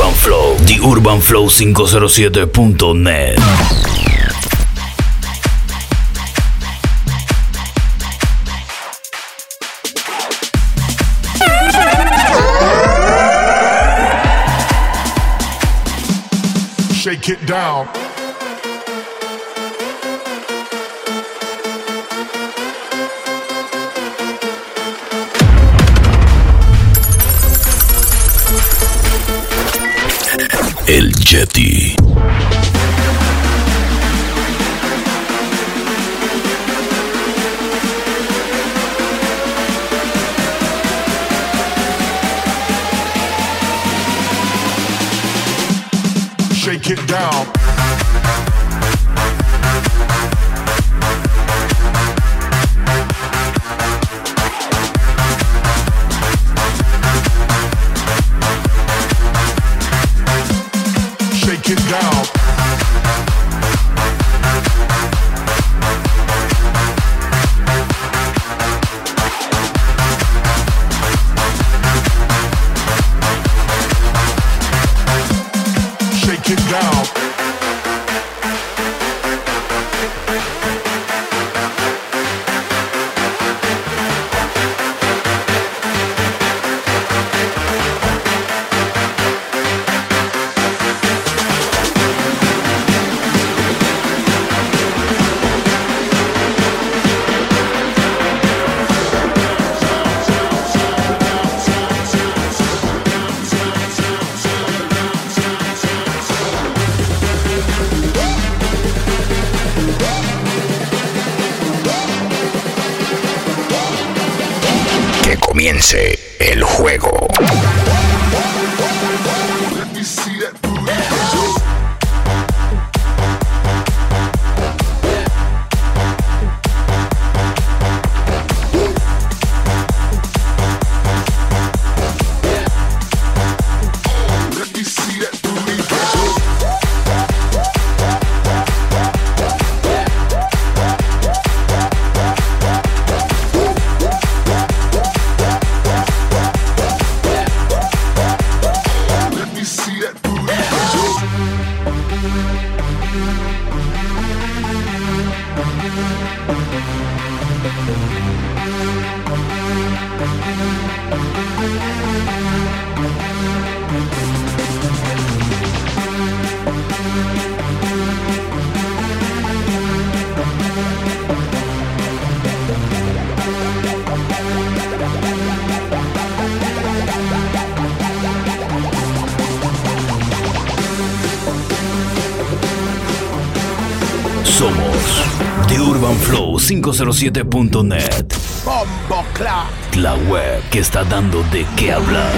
Urban Flow, The Urban Flow 507.net. Shake it down. Comience el juego. Somos TheUrbanFlow507.net. Bombo clap. La web que está dando de qué hablar.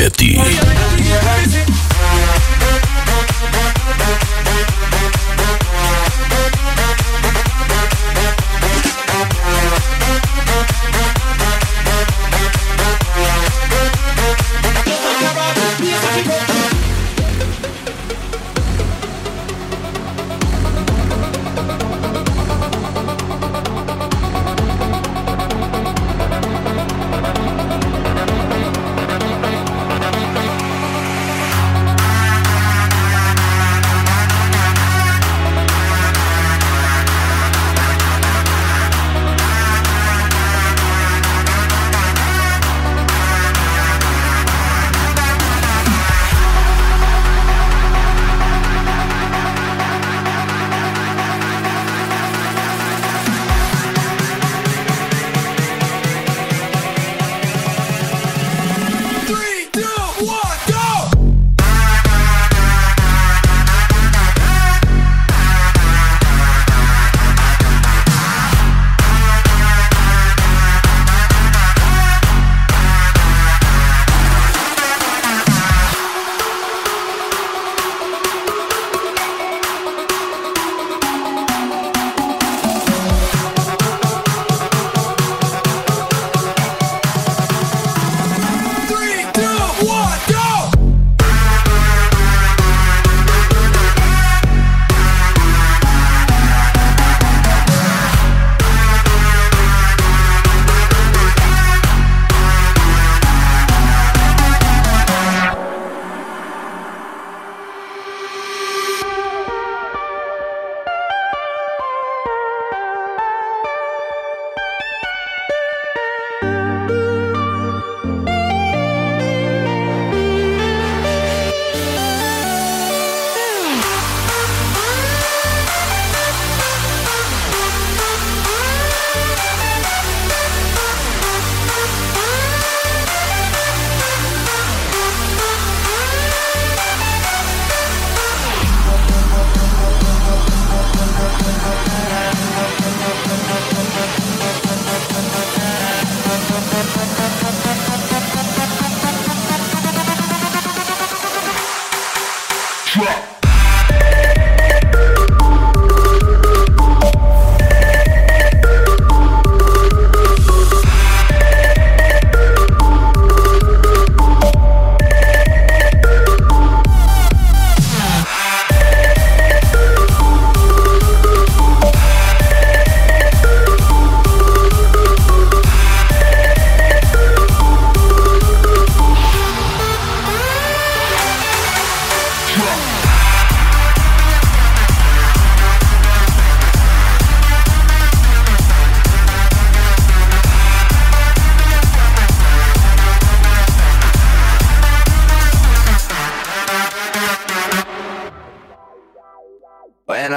El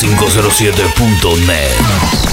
507.net.